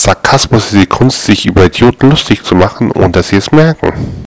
Sarkasmus ist die Kunst, sich über Idioten lustig zu machen, ohne dass sie es merken.